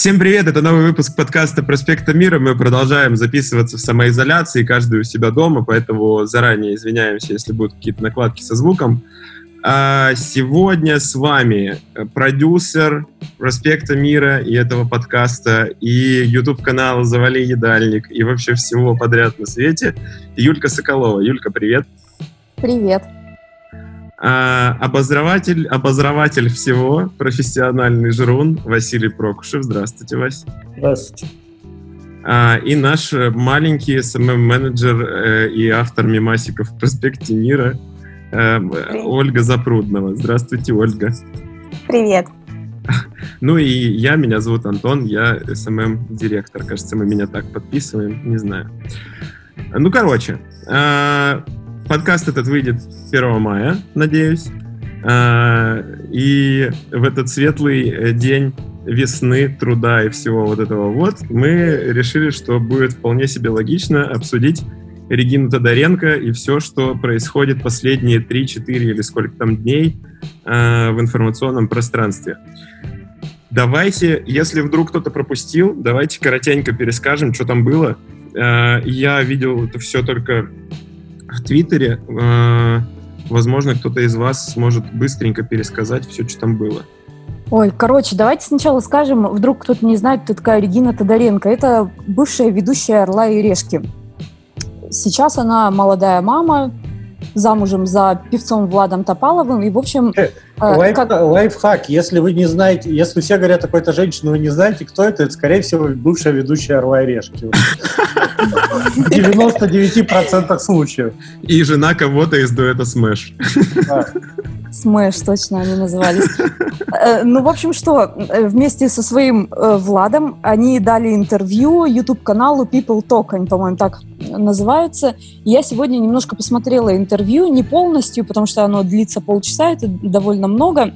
Всем привет, это новый выпуск подкаста «Проспекта мира». Мы продолжаем записываться в самоизоляции, каждый у себя дома, поэтому заранее извиняемся, если будут какие-то накладки со звуком. А сегодня с вами продюсер «Проспекта мира» и этого подкаста, и YouTube-канала «Завали едальник», и вообще всего подряд на свете, Юлька Соколова. Юлька, привет. Привет. А, обозреватель, обозреватель всего, профессиональный жрун Василий Прокушев. Здравствуйте, Вась. Здравствуйте. А, и наш маленький SMM-менеджер э, и автор мемасиков в проспекте мира э, Ольга Запрудная. Здравствуйте, Ольга. Привет. Ну и я, меня зовут Антон, я SMM-директор. Кажется, мы меня так подписываем, не знаю. Ну, короче, а, Подкаст этот выйдет 1 мая, надеюсь. А, и в этот светлый э, день весны, труда и всего вот этого вот, мы решили, что будет вполне себе логично обсудить Регину Тодоренко и все, что происходит последние 3-4 или сколько там дней э, в информационном пространстве. Давайте, если вдруг кто-то пропустил, давайте коротенько перескажем, что там было. Э, я видел это все только в Твиттере. Э, возможно, кто-то из вас сможет быстренько пересказать все, что там было. Ой, короче, давайте сначала скажем, вдруг кто-то не знает, кто такая Регина Тодоренко. Это бывшая ведущая «Орла и решки». Сейчас она молодая мама, замужем за певцом Владом Топаловым. И, в общем... Э, лайф, как... Лайфхак. Если вы не знаете, если все говорят о какой-то женщине, вы не знаете, кто это, это, скорее всего, бывшая ведущая «Орла и решки». В 99% случаев. И жена кого-то из дуэта Smash. Smash, точно они назывались. Э, ну, в общем, что, э, вместе со своим Владом они дали интервью YouTube-каналу People Talk, они, по-моему, так называются. Я сегодня немножко посмотрела интервью, не полностью, потому что оно длится полчаса, это довольно много.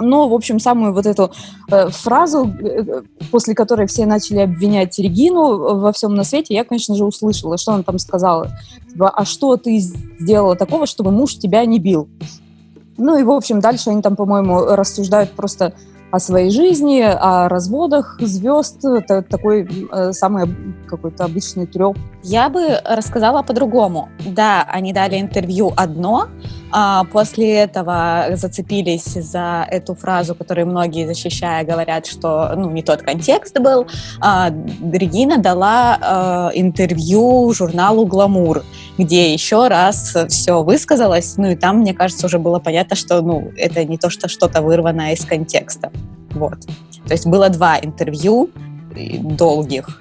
Но, в общем, самую вот эту э, фразу, э, после которой все начали обвинять Регину во всем на свете, я, конечно же, услышала, что она там сказала. Типа, а что ты сделала такого, чтобы муж тебя не бил? Ну и, в общем, дальше они там, по-моему, рассуждают просто о своей жизни, о разводах звезд. Такой э, самый какой-то обычный треп. Я бы рассказала по-другому. Да, они дали интервью одно, а после этого зацепились за эту фразу, которую многие, защищая, говорят, что ну, не тот контекст был. А, Регина дала а, интервью журналу «Гламур», где еще раз все высказалось, ну и там, мне кажется, уже было понятно, что ну, это не то, что что-то вырванное из контекста. Вот. То есть было два интервью долгих.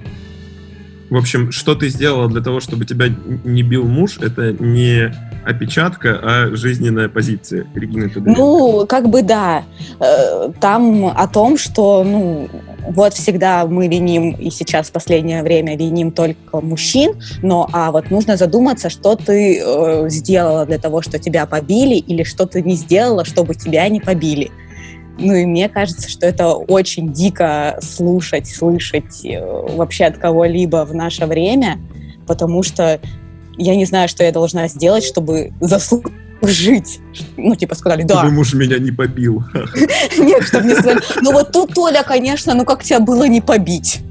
В общем, что ты сделала для того, чтобы тебя не бил муж, это не опечатка, а жизненная позиция Регины Тодоренко. Ну, как бы да. Э, там о том, что, ну, вот всегда мы леним, и сейчас в последнее время леним только мужчин, но а вот нужно задуматься, что ты э, сделала для того, что тебя побили, или что ты не сделала, чтобы тебя не побили. Ну и мне кажется, что это очень дико слушать, слышать э, вообще от кого-либо в наше время, потому что я не знаю, что я должна сделать, чтобы заслужить. Ну, типа, сказали, да. Чтобы муж меня не побил. Нет, чтобы не сказали, ну вот тут, Толя, конечно, ну как тебя было не побить?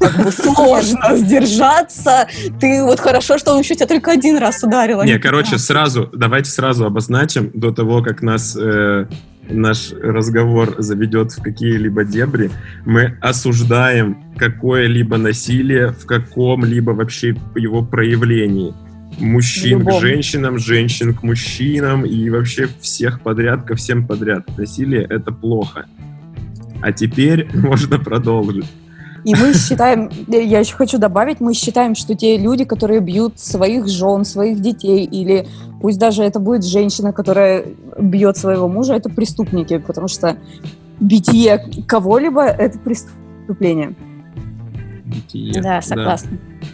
как бы сложно сдержаться. Ты вот хорошо, что он еще тебя только один раз ударил. А не, короче, сразу, давайте сразу обозначим до того, как нас э, наш разговор заведет в какие-либо дебри, мы осуждаем какое-либо насилие в каком-либо вообще его проявлении. Мужчин Любовь. к женщинам, женщин к мужчинам и вообще всех подряд ко всем подряд. Насилие — это плохо. А теперь можно продолжить. И мы считаем, я еще хочу добавить, мы считаем, что те люди, которые бьют своих жен, своих детей, или пусть даже это будет женщина, которая бьет своего мужа, это преступники, потому что битье кого-либо — это преступление. Битие. Да, согласна. Да.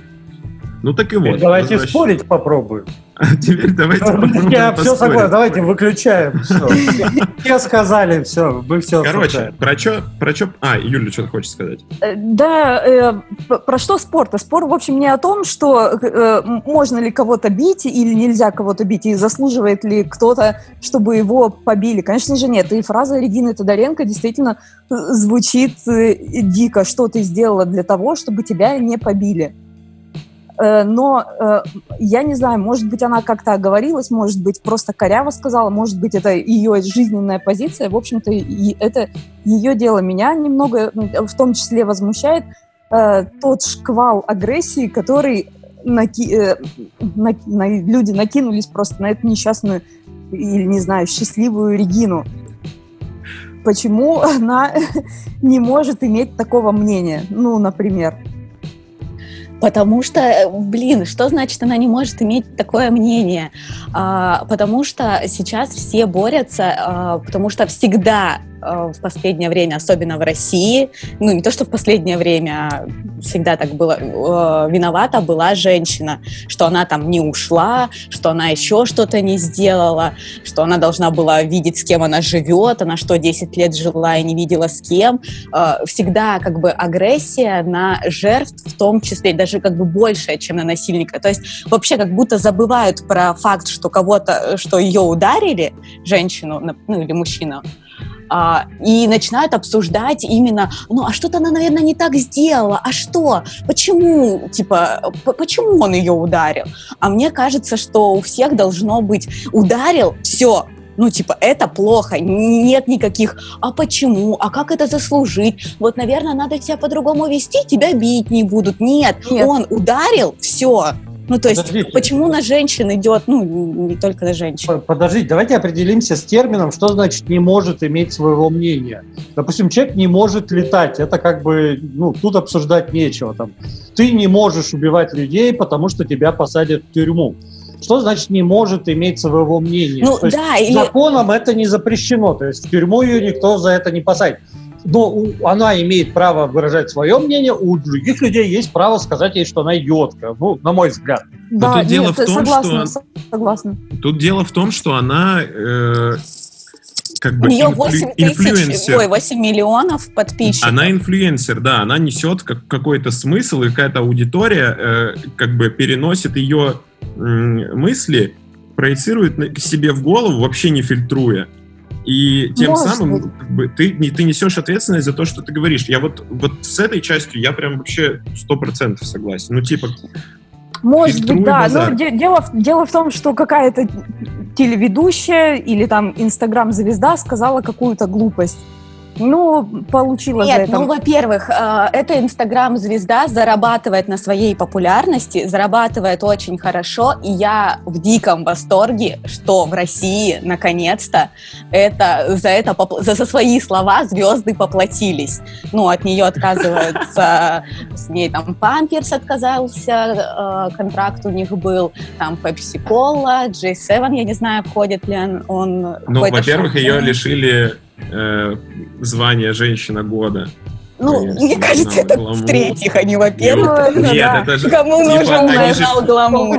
Ну так и вот. Давайте спорить попробуем. А теперь давайте попробуем Я все согласен, давайте выключаем. Все. Сказали, все, мы все Короче, про чё, про чё... А, Юля, что ты хочешь сказать? Э, Да, э, про что спор? -то? Спор, в общем, не о том, что э, можно ли кого-то бить или нельзя кого-то бить, и заслуживает ли кто-то, чтобы его побили. Конечно же, нет. И фраза Регины Тодоренко действительно звучит э, дико. Что ты сделала для того, чтобы тебя не побили? Э, Но э, я не знаю, может быть, она как-то оговорилась, может быть, просто коряво сказала, может быть, это ее жизненная позиция. В общем-то, и это ее дело. Меня немного, ну, в том числе, возмущает э, тот шквал агрессии, который наки- на- на- люди накинулись просто на эту несчастную или, не знаю, счастливую Регину. Почему она не может иметь такого мнения? Ну, например. Потому что, э, блин, что значит она не может иметь такое мнение? А, потому что сейчас все борются, а, потому что всегда в последнее время, особенно в России, ну не то, что в последнее время, а всегда так было, э, виновата была женщина, что она там не ушла, что она еще что-то не сделала, что она должна была видеть, с кем она живет, она что, 10 лет жила и не видела с кем. Э, Всегда как бы агрессия на жертв в том числе, даже как бы большая, чем на насильника. То есть вообще как будто забывают про факт, что кого-то, что ее ударили, женщину, ну или мужчину, а, и начинают обсуждать именно, ну, а что-то она, наверное, не так сделала, а что, почему, типа, почему он ее ударил? А мне кажется, что у всех должно быть ударил, все, ну, типа, это плохо, нет никаких, а почему, а как это заслужить? Вот, наверное, надо себя по-другому вести, тебя бить не будут. Нет, Нет. он ударил, все. Ну, то есть, Подождите. почему на женщин идет, ну, не только на женщин. Подождите, давайте определимся с термином, что значит не может иметь своего мнения. Допустим, человек не может летать, это как бы, ну, тут обсуждать нечего. Там, ты не можешь убивать людей, потому что тебя посадят в тюрьму. Что значит не может иметь своего мнения? Ну, То есть да, или... законом это не запрещено, то есть в тюрьму ее никто за это не посадит. Но у- она имеет право выражать свое мнение, у других людей есть право сказать ей, что она идиотка. Ну, на мой взгляд. Да, тут дело в том, согласна, что- согласна. Тут дело в том, что она э, как У бы нее инфлю- 8 тысяч, инфлюенсер. ой, 8 миллионов подписчиков. Она инфлюенсер, да, она несет как, какой-то смысл, и какая-то аудитория э, как бы переносит ее м, мысли, проецирует на- к себе в голову, вообще не фильтруя. И тем Может самым быть. как бы, ты, не- ты несешь ответственность за то, что ты говоришь. Я вот, вот с этой частью я прям вообще сто процентов согласен. Ну, типа, Может быть, да. базар. Но де- дело, дело в том, что какая-то телеведущая или там инстаграм-звезда сказала какую-то глупость. Ну, получила за Нет, это. ну, во-первых, э, эта инстаграм-звезда зарабатывает на своей популярности, зарабатывает очень хорошо, и я в диком восторге, что в России, наконец-то, это, за, это, за, за свои слова звезды поплатились. Ну, от нее отказываются, с ней там Памперс отказался, э, контракт у них был, там Pepsi Cola, J7, я не знаю, входит ли он. ну, во-первых, ее лишили э, звания женщина года. Ну, Конечно, мне кажется, это гламур. в-третьих, а не во-первых. Ну, Нет, да. это же... Кому Типа, нужен же- журнал «Гламур»?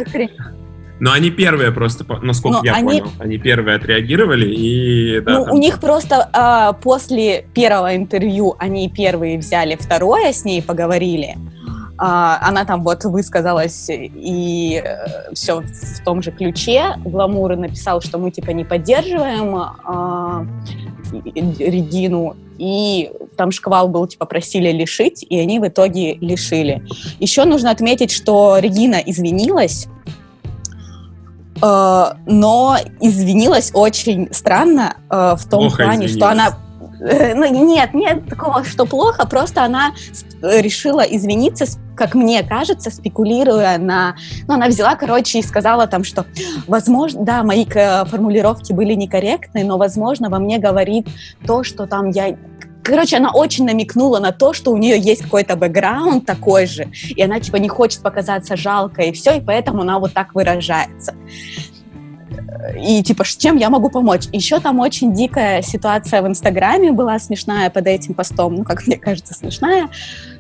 Но они первые просто, насколько Но я они- понял, они первые отреагировали, и да, Ну, там- у них просто а, после первого интервью они первые взяли второе, с ней поговорили. А, она там вот высказалась и все в том же ключе. Гламур написал, что мы типа не поддерживаем а, Регину. И там шквал был, типа, просили лишить, и они в итоге лишили. Еще нужно отметить, что Регина извинилась, э, но извинилась очень странно э, в том Плохо плане, извинилась. что она... э, Ну, нет, нет такого, что плохо, просто она э, решила извиниться, как мне кажется, спекулируя на... Ну, она взяла, короче, и сказала там, что, возможно, да, мои формулировки были некорректны, но, возможно, во мне говорит то, что там я... Короче, она очень намекнула на то, что у нее есть какой-то бэкграунд такой же, и она, типа, не хочет показаться жалкой, и все, и поэтому она вот так выражается. И, типа, чем я могу помочь? Еще там очень дикая ситуация в Инстаграме была смешная под этим постом, ну, как мне кажется, смешная,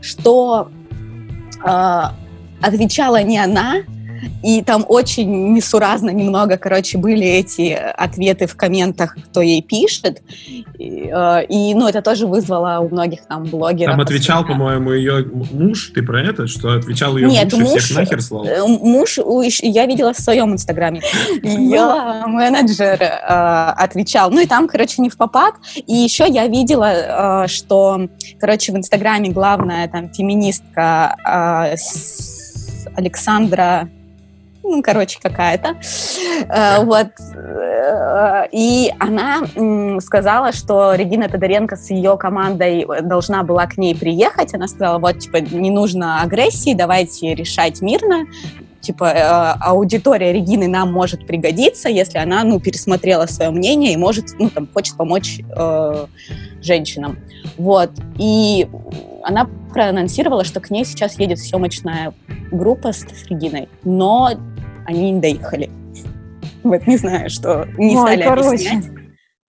что э, отвечала не она, И там очень несуразно немного, короче, были эти ответы в комментах, кто ей пишет. И, э, и ну, это тоже вызвало у многих там блогеров. Там отвечал, по-моему, ее муж, ты про это, что отвечал ее Нет, муж, муж и всех нахер слал? э, Муж, я видела в своем инстаграме. Ее менеджер э, отвечал. Ну и там, короче, не в попад. И еще я видела, э, что, короче, в инстаграме главная там феминистка Александра ну, короче, какая-то. Э, Вот. Э, И она сказала, что Регина Тодоренко с ее командой должна была к ней приехать. Она сказала, вот, типа, не нужно агрессии, давайте решать мирно. Типа, э, аудитория Регины нам может пригодиться, если она, ну, пересмотрела свое мнение и может, ну, там, хочет помочь женщинам. Вот. И она проанонсировала, что к ней сейчас едет съемочная группа с Региной, но они не доехали. Вот, не знаю, что не Ой, стали короче. объяснять.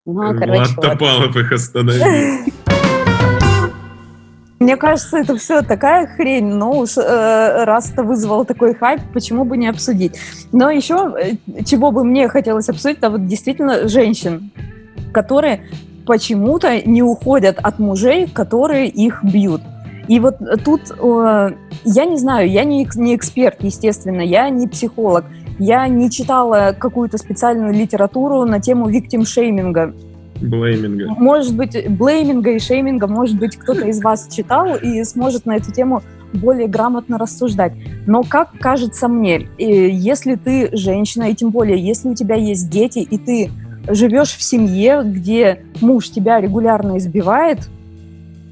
Ну, Влад короче, вот. Топалов их остановил. Мне кажется, это все такая хрень, но уж э, раз это вызвало такой хайп, почему бы не обсудить? Но еще, э, чего бы мне хотелось обсудить, это вот действительно женщин, которые почему-то не уходят от мужей, которые их бьют. И вот тут, э, я не знаю, я не, не эксперт, естественно, я не психолог, я не читала какую-то специальную литературу на тему виктим-шейминга. Блейминга. Может быть, блейминга и шейминга, может быть, кто-то из вас читал и сможет на эту тему более грамотно рассуждать. Но как кажется мне, э, если ты женщина, и тем более, если у тебя есть дети, и ты живешь в семье, где муж тебя регулярно избивает,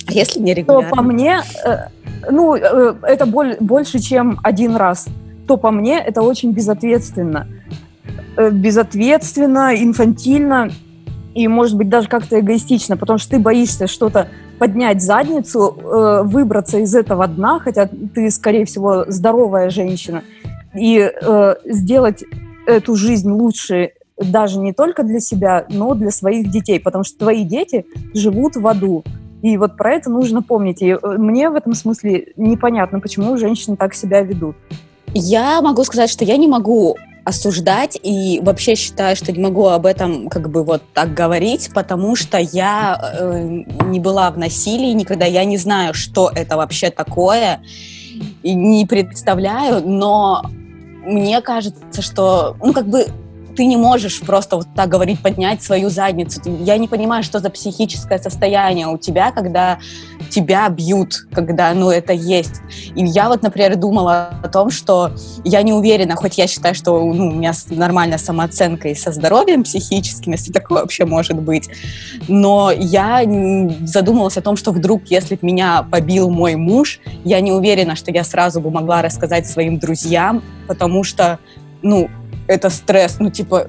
если не то регулярно? по мне, э, ну, э, это боль- больше, чем один раз, то по мне это очень безответственно. Э, Безответственно, инфантильно и, может быть, даже как-то эгоистично, потому что ты боишься что-то поднять задницу, выбраться из этого дна, хотя ты, скорее всего, здоровая женщина, и сделать эту жизнь лучше даже не только для себя, но для своих детей, потому что твои дети живут в аду. И вот про это нужно помнить. И э, мне в этом смысле непонятно, почему женщины так себя ведут. Я могу сказать, что я не могу осуждать и вообще считаю, что не могу об этом как бы вот так говорить, потому что я э, не была в насилии никогда, я не знаю, что это вообще такое, и не представляю, но мне кажется, что, ну, как бы ты не можешь просто вот так говорить, поднять свою задницу. Я не понимаю, что за психическое состояние у тебя, когда тебя бьют, когда, ну, это есть. И я вот, например, думала о том, что я не уверена, хоть я считаю, что ну, у меня нормальная самооценка и со здоровьем психическим, если такое вообще может быть, но я задумалась о том, что вдруг, если меня побил мой муж, я не уверена, что я сразу бы могла рассказать своим друзьям, потому что, ну, это стресс, ну, типа,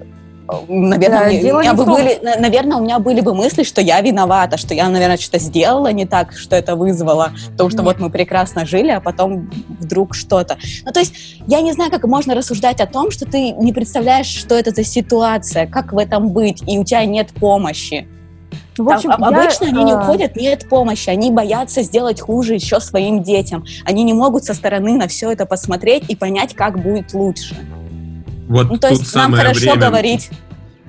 наверное, Да, мне- у меня бы том- были, на- наверное, у меня были бы мысли, что я виновата, что я, наверное, что-то сделала не так, что это вызвало, потому что Нет. вот мы прекрасно жили, а потом вдруг что-то. Ну, то есть я не знаю, как можно рассуждать о том, что ты не представляешь, что это за ситуация, как в этом быть, и у тебя нет помощи. В Там общем, об- я, обычно они не э, уходят, нет помощи, они боятся сделать хуже еще своим детям. Они не могут со стороны на все это посмотреть и понять, как будет лучше. Вот Ну, то тут есть нам самое хорошо время, говорить.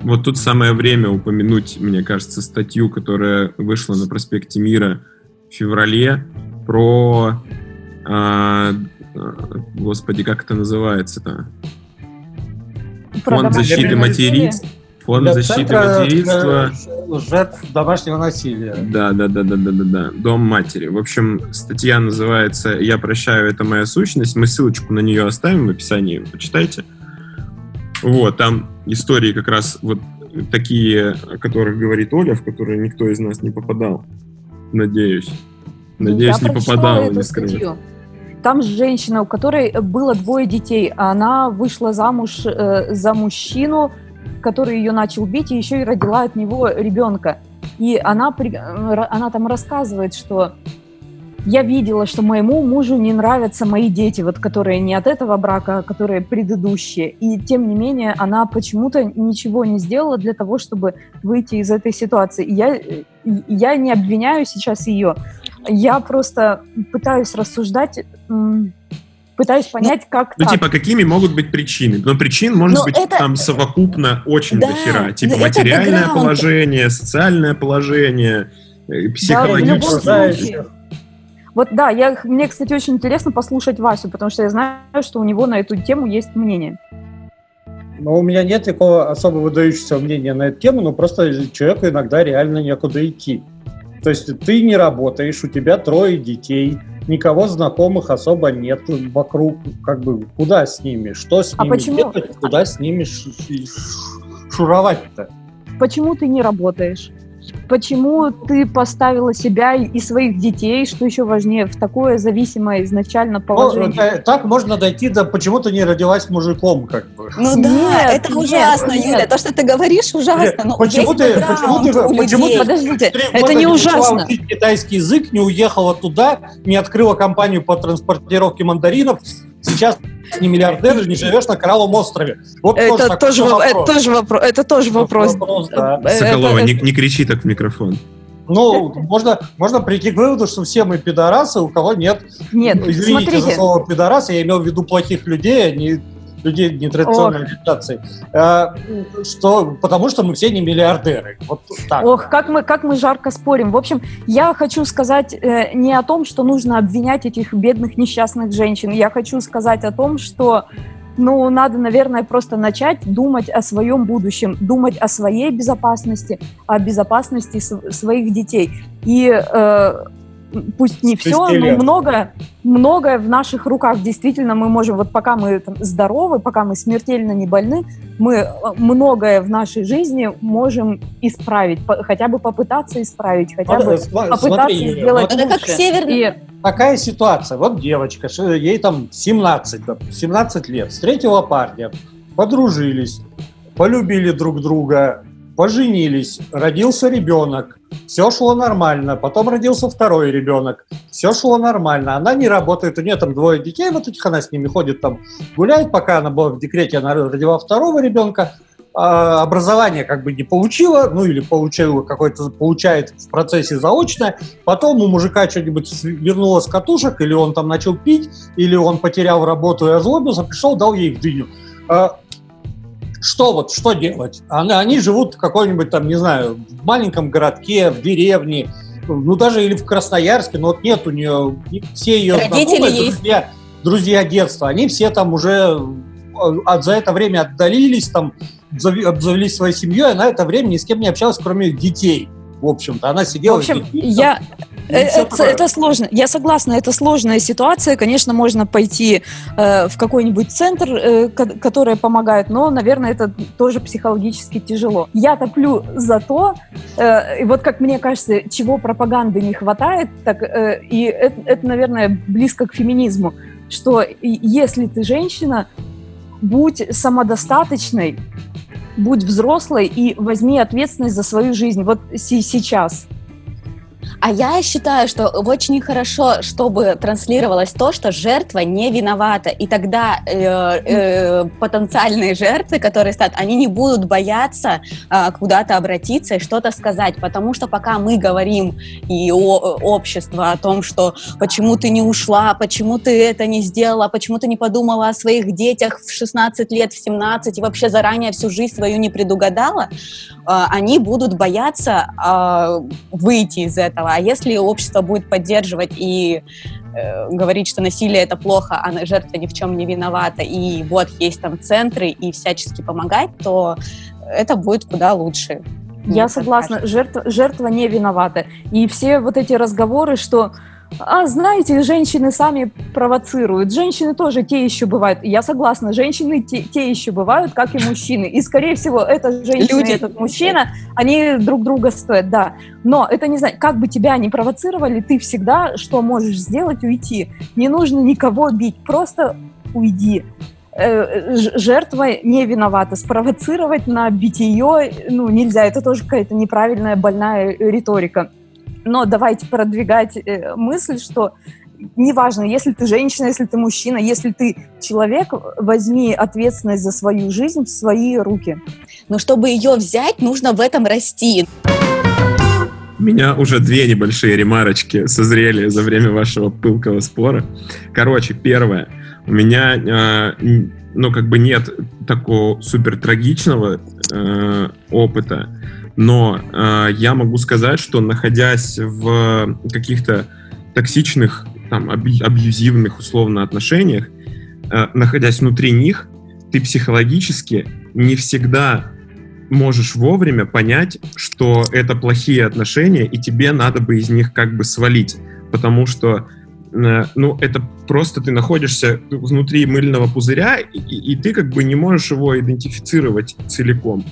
Вот тут самое время упомянуть, мне кажется, статью, которая вышла на проспекте Мира в феврале про, а, а, господи, как это называется-то? Фонд защиты насилие. материнства. Фонд Для защиты Центра, материнства. э, жертв домашнего насилия. Да, да, да, да, да, да, да. Дом матери. В общем, статья называется «Я прощаю, это моя сущность». Мы ссылочку на нее оставим в описании, почитайте. Вот, там истории как раз вот такие, о которых говорит Оля, в которые никто из нас не попадал. Надеюсь. Надеюсь, Я не попадал, эту не статью. Там женщина, у которой было двое детей, а она вышла замуж э, за мужчину, который ее начал бить, и еще и родила от него ребенка. И она, э, она там рассказывает, что я видела, что моему мужу не нравятся мои дети, вот которые не от этого брака, а которые предыдущие. И тем не менее она почему-то ничего не сделала для того, чтобы выйти из этой ситуации. И я, э, я не обвиняю сейчас ее. Я просто пытаюсь рассуждать, пытаюсь понять, как Ну, так. типа, какими могут быть причины? Но причин может Но быть это- там совокупно очень Да, дохера. Типа, это материальное положение, социальное положение, э, Да, Вот да, я, мне, кстати, очень интересно послушать Васю, потому что я знаю, что у него на эту тему есть мнение. Но у меня нет такого особо выдающегося мнения на эту тему, но просто человеку иногда реально некуда идти. То есть ты не работаешь, у тебя трое детей, никого знакомых особо нет вокруг, как бы куда с ними, что с А ними почему? делать, куда с ними шуровать-то. Почему ты не работаешь? Почему ты поставила себя и своих детей, что еще важнее, в такое зависимое изначально Ну, положение? э, так можно дойти до почему ты не родилась мужиком, как бы. Ну да, Нет, это нет, ужасно, нет. Юля. То, что ты говоришь, ужасно. Но Почему есть ты- почему ты- почему ты- Подождите, это не ужасно. учить китайский язык, не уехала туда, не открыла компанию по транспортировке мандаринов. Сейчас не миллиардер, не живешь на Коралловом острове. Вот Это такой тоже, во- это вопрос. тоже вопрос. Это тоже вопрос. Вопрос, да. Э, Соколова, это- не, не кричи так в микрофон. Ну, можно, можно прийти к выводу, что все мы пидорасы, у кого нет. Нет, Извините за смотрите. слово пидорас, я имел в виду плохих людей, а не людей нетрадиционной ориентации. Э, Что, потому что мы все не миллиардеры. Вот так. Ох, как мы, как мы жарко спорим. В общем, я хочу сказать э, не о том, что нужно обвинять этих бедных несчастных женщин. Я хочу сказать о том, что ну, надо, наверное, просто начать думать о своем будущем, думать о своей безопасности, о безопасности св- своих детей. И э, пусть не все, но многое, многое в наших руках. Действительно, мы можем, вот пока мы там, здоровы, пока мы смертельно не больны, мы э, многое в нашей жизни можем исправить, по- хотя бы попытаться исправить, хотя Вот, бы э, сма- попытаться смотри, сделать вот Это как Северном И такая ситуация. Вот девочка, ей там 17, да, 17 лет, встретила парня, подружились, полюбили друг друга, поженились, родился ребенок, все шло нормально, потом родился второй ребенок, все шло нормально, она не работает, у нее там двое детей, вот этих она с ними ходит там гуляет, пока она была в декрете, она родила второго ребенка, а, образование как бы не получила, ну или получила какой-то, получает в процессе заочное, потом у мужика что-нибудь вернуло с катушек, или он там начал пить, или он потерял работу и озлобился, пришел, дал ей в дыню. А, Что вот, что делать? Они, они живут в какой-нибудь там, не знаю, в маленьком городке, в деревне, ну даже или в Красноярске, но вот нет у нее, все ее Родители знакомые, есть. друзья, друзья детства, они все там уже а, за это время отдалились, там обзавелись своей семьей, она это время ни с кем не общалась, кроме детей. В общем-то, она В сидела... с общем, там, я, и э, это, это сложно. Я согласна, это сложная ситуация. Конечно, можно пойти э, в какой-нибудь центр, э, ко- который помогает, но, наверное, это тоже психологически тяжело. Я топлю за то, э, и вот как мне кажется, чего пропаганды не хватает, так э, и это, это, наверное, близко к феминизму, что и- если ты женщина, будь самодостаточной, будь взрослой и возьми ответственность за свою жизнь. Вот сейчас. А я считаю, что очень хорошо, чтобы транслировалось то, что жертва не виновата. И тогда э, э, потенциальные жертвы, которые стат, они не будут бояться э, куда-то обратиться и что-то сказать. Потому что пока мы говорим и о, общество о том, что почему ты не ушла, почему ты это не сделала, почему ты не подумала о своих детях в 16 лет, в 17 и вообще заранее всю жизнь свою не предугадала, э, они будут бояться э, выйти из этого. А если общество будет поддерживать и э, говорить, что насилие это плохо, а жертва ни в чем не виновата, и вот есть там центры и всячески помогать, то это будет куда лучше. Я согласна, кажется. жертва, жертва не виновата. И все вот эти разговоры, что, а, знаете, женщины сами провоцируют. Женщины тоже те еще бывают. Я согласна, женщины те, те еще бывают, как и мужчины. И, скорее всего, эта женщина Люди. и этот мужчина, они друг друга стоят, да. Но это не знаю, как бы тебя ни провоцировали, ты всегда что можешь сделать? Уйти. Не нужно никого бить, просто уйди э, жертва не виновата. Спровоцировать на битие ну, нельзя. Это тоже какая-то неправильная, больная риторика. Но давайте продвигать э, мысль, что неважно, если ты женщина, если ты мужчина, если ты человек, возьми ответственность за свою жизнь в свои руки. Но чтобы ее взять, нужно в этом расти. У меня уже две небольшие ремарочки созрели за время вашего пылкого спора. Короче, первое. У меня, э, ну, как бы нет такого супер трагичного э, опыта, но э, я могу сказать, что находясь в каких-то токсичных, там, аб- абьюзивных, условно, отношениях, э, находясь внутри них, ты психологически не всегда можешь вовремя понять, что это плохие отношения, и тебе надо бы из них как бы свалить. Потому что, э, ну, это просто ты находишься внутри мыльного пузыря, и, и ты как бы не можешь его идентифицировать целиком.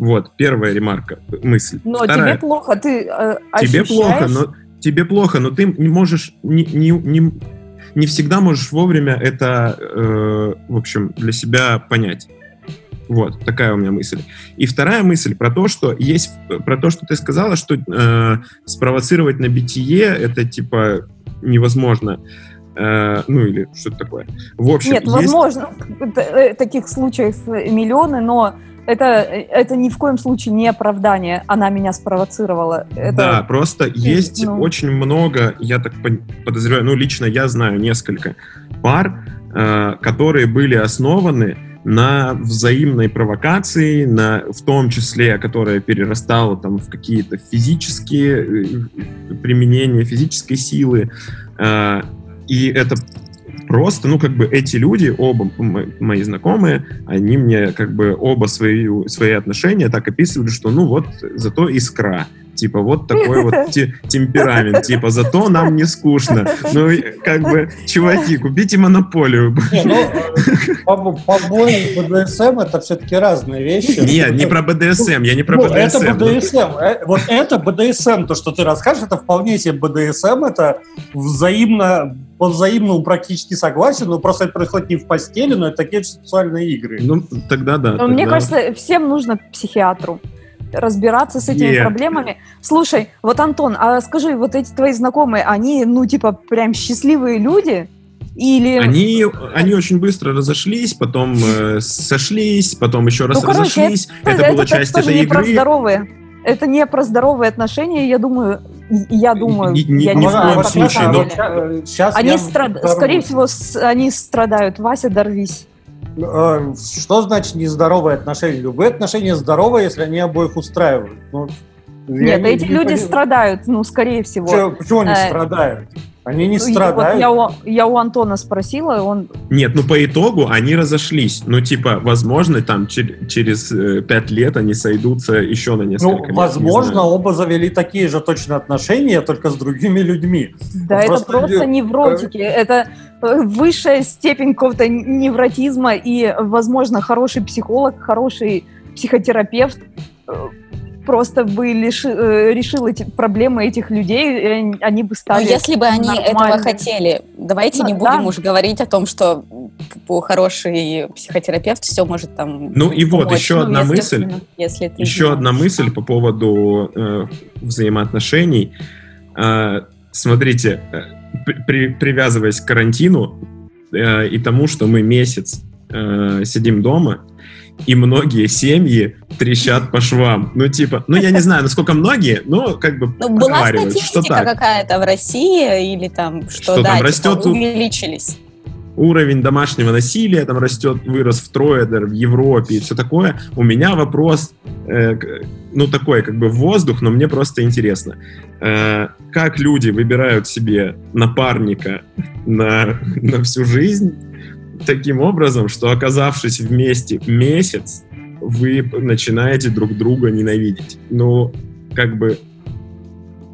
Вот, первая ремарка, мысль. Но Вторая. тебе плохо, ты э, Тебе ощущаешь- плохо, но тебе плохо, но ты не можешь не, не, не, не всегда можешь вовремя это, э, в общем, для себя понять. Вот, такая у меня мысль. И вторая мысль про то, что есть, про то, что ты сказала, что э, спровоцировать на битие это типа невозможно. Э, ну или что-то такое. В общем, Нет, есть- возможно, э, таких случаев э, миллионы, но это, это ни в коем случае не оправдание. Она меня спровоцировала. Это, Да, просто есть ну. очень много, я так подозреваю, ну, лично я знаю несколько пар, э, которые были основаны на взаимной провокации, на, в том числе, которая перерастала там в какие-то физические э, применения физической силы. Э, и это просто, ну, как бы эти люди, оба мои знакомые, они мне как бы оба свои, свои отношения так описывали, что, ну, вот, зато искра. Типа, вот такой вот те- темперамент. Типа, зато нам не скучно. Ну, как бы, чуваки, купите монополию. Не, ну, э, по- побои и БДСМ это все-таки разные вещи. Нет, не про БДСМ, я не про Ну, это БДСМ. БДСМ. Э, Вот это БДСМ, то, что ты расскажешь, это вполне себе БДСМ, это взаимно, по взаимному практически согласен, но просто это происходит не в постели, но это такие сексуальные игры. Ну, тогда да. Но мне тогда- кажется, всем нужно к психиатру разбираться с этими Нет. проблемами. Слушай, вот Антон, а скажи, вот эти твои знакомые, они, ну, типа, прям счастливые люди? Или... Они, они очень быстро разошлись, потом э, сошлись, потом еще раз Ну, короче, разошлись. Это, была так часть тоже этой не про игры. здоровые. Это не про здоровые отношения, я думаю, я думаю, Ни- ни- я ни не в знаю, коем как случае, но-. Сейчас Они я страд- скорее всего, с- они страдают. Вася, дорвись. Э, Что значит нездоровые отношения? Любые отношения здоровые, если они обоих устраивают. Ну, я Нет, не- эти не люди пони- страдают, ну, скорее всего. Чё- Почему они Э, страдают? Они не Ну, и страдают. Вот я, у, я у Антона спросила, и он... Нет, ну по итогу они разошлись. Ну, типа, возможно, там чер- через э, пять лет они сойдутся еще на несколько Ну, лет. возможно, оба завели такие же точно отношения, только с другими людьми. Да, Ну, это просто просто, люди- невротики. Это э, высшая степень какого-то невротизма, и, возможно, хороший психолог, хороший психотерапевт э, просто бы лиши- э, решил эти проблемы этих людей, они- бы Но стали... Ну, если бы они этого нормальными. хотели, давайте Ну, не да. будем уж говорить о том, что п- хороший психотерапевт все может там Ну и вот, помочь. еще Ну, одна мысль. Если ты Еще знаешь. одна мысль по поводу э, взаимоотношений. Э, смотрите, э, при- при- привязываясь к карантину э, и тому, что мы месяц э, сидим дома, и многие семьи трещат по швам. Ну, типа, ну, я не знаю, насколько многие, но как бы Ну, была статистика какая-то в России или там, что, Что да, там типа, растет у- увеличились. Уровень домашнего насилия там растет, вырос втрое даже в Европе и все такое. У меня вопрос, э, ну такой как бы в воздух, но мне просто интересно, Э, как люди выбирают себе напарника на, на всю жизнь таким образом, что оказавшись вместе месяц, вы начинаете друг друга ненавидеть. Ну, как бы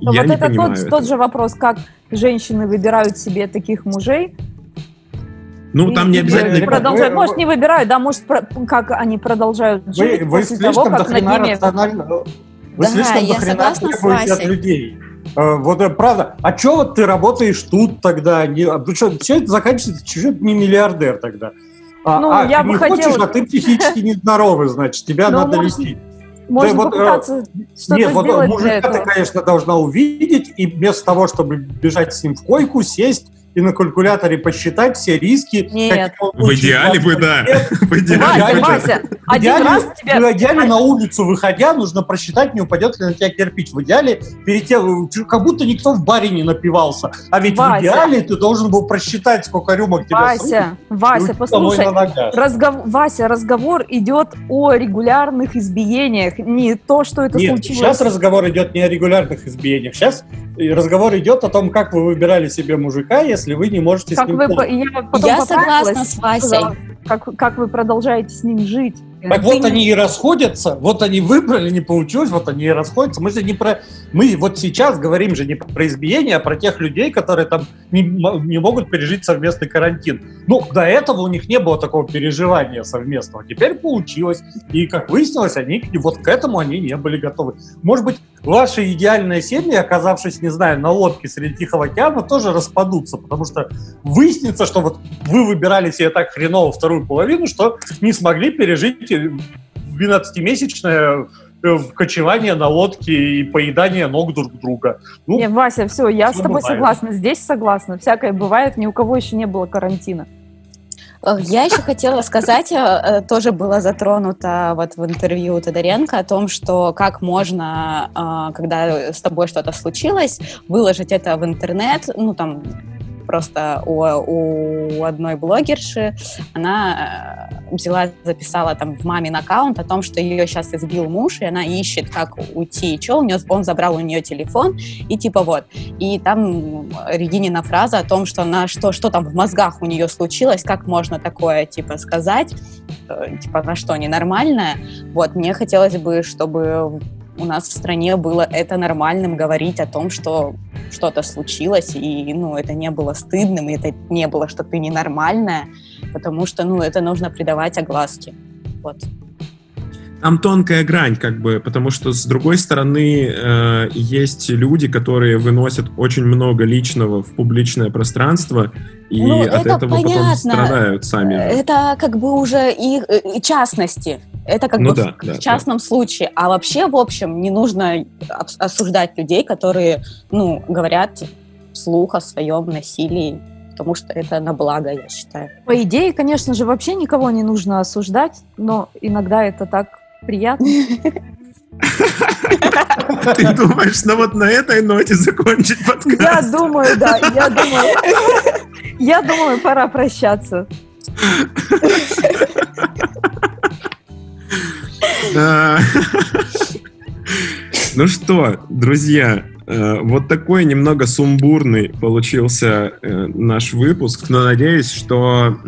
я вот не это понимаю. тот, этого. тот же вопрос, как женщины выбирают себе таких мужей. Ну, там не обязательно... Продолжают. вы- Может, не выбирают, да, может, про- как они продолжают Вы, жить вы после того, слишком как над ними... рационально... Вы Да, слишком я согласна с требуете от Васей. людей. Э, Вот э, правда. А что вот ты работаешь тут тогда? Не, а, что, все это заканчивается, чего ты не миллиардер тогда? А, Ну, а, я ты бы не хотела- хочешь, а ты психически нездоровый, значит, тебя Ну, надо может, лечить. Можно Да, вот, э, попытаться что-то Нет, вот сделать для мужика этого. ты, конечно, должна увидеть, и вместо того, чтобы бежать с ним в койку, сесть и на калькуляторе посчитать все риски. Нет. В идеале бы, да. В идеале Вася, один раз в идеале на улицу выходя нужно просчитать, не упадет ли на тебя кирпич. В идеале перед тем, как будто никто в баре не напивался. А ведь в идеале ты должен был просчитать, сколько рюмок тебе Вася, Вася, послушай, Вася, разговор идет о регулярных избиениях, не то, что это случилось. сейчас разговор идет не о регулярных избиениях. Сейчас разговор идет о том, как вы выбирали себе мужика, если вы не можете с Как ним... вы, я Я согласна с Васей. Как, как вы продолжаете с ним жить? Так Ты вот они и расходятся, вот они выбрали, не получилось, вот они и расходятся. Мы же не про... Мы вот сейчас говорим же не про избиение, а про тех людей, которые там не, не могут пережить совместный карантин. Ну, до этого у них не было такого переживания совместного. Теперь получилось. И, как выяснилось, они вот к этому они не были готовы. Может быть, ваши идеальные семьи, оказавшись, не знаю, на лодке среди Тихого океана, тоже распадутся, потому что выяснится, что вот вы выбирали себе так хреново вторую половину, что не смогли пережить э, 12-месячное э, кочевание на лодке и поедание ног друг друга. Ну, Не, Вася, все, я с всё тобой бывает. согласна. Здесь согласна. Всякое бывает, ни у кого еще не было карантина. Э, Я еще хотела сказать, э, тоже было затронуто вот в интервью Тодоренко о том, что как можно, когда с тобой что-то случилось, выложить это в интернет, ну там просто у, у одной блогерши, она э, взяла, записала там в мамин аккаунт о том, что ее сейчас избил муж, и она ищет, как уйти, и что, у нее, он забрал у нее телефон, и типа вот. И там Регинина фраза о том, что на что, что там в мозгах у нее случилось, как можно такое типа сказать, э, типа на что ненормальное. Вот, мне хотелось бы, чтобы у нас в стране было это нормальным говорить о том, что что-то случилось, и, ну, это не было стыдным, и это не было, что ты ненормальная, потому что, ну, это нужно придавать огласке. Вот. Там тонкая грань, как бы, потому что с другой стороны э, есть люди, которые выносят очень много личного в публичное пространство и Ну, от это этого потом понятно. страдают сами. Это как бы уже и, и частности. Это как Ну бы да, в, да, в частном случае. А вообще, в общем, не нужно ос- осуждать людей, которые, ну, говорят вслух о своем насилии, потому что это на благо, я считаю. По идее, конечно же, вообще никого не нужно осуждать, но иногда это так приятно. Ты думаешь, ну вот на этой ноте закончить Я подкаст? думаю, да, я думаю. Я думаю, пора прощаться. А, Ну что, друзья, э, вот такой немного сумбурный получился э, наш выпуск, но надеюсь, что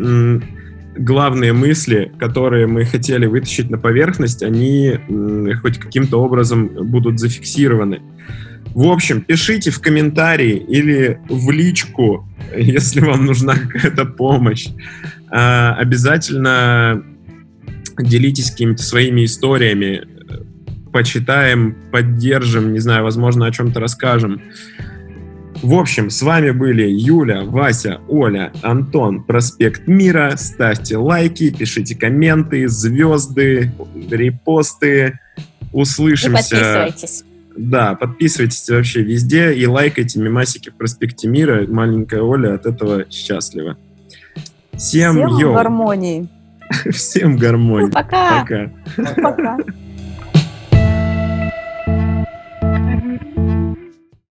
главные мысли, которые мы хотели вытащить на поверхность, они хоть каким-то образом будут зафиксированы. В общем, пишите в комментарии или в личку, если вам нужна какая-то помощь. А, Обязательно делитесь какими-то своими историями, почитаем, поддержим, не знаю, возможно, о чем-то расскажем. В общем, с вами были Юля, Вася, Оля, Антон, Проспект Мира. Ставьте лайки, пишите комменты, звезды, репосты. И Услышимся. подписывайтесь. Да, подписывайтесь вообще везде и лайкайте мемасики в Проспекте Мира. Маленькая Оля от этого счастлива. Всем, Всем йоу, в гармонии. Всем гармонии. Пока! Пока. Пока.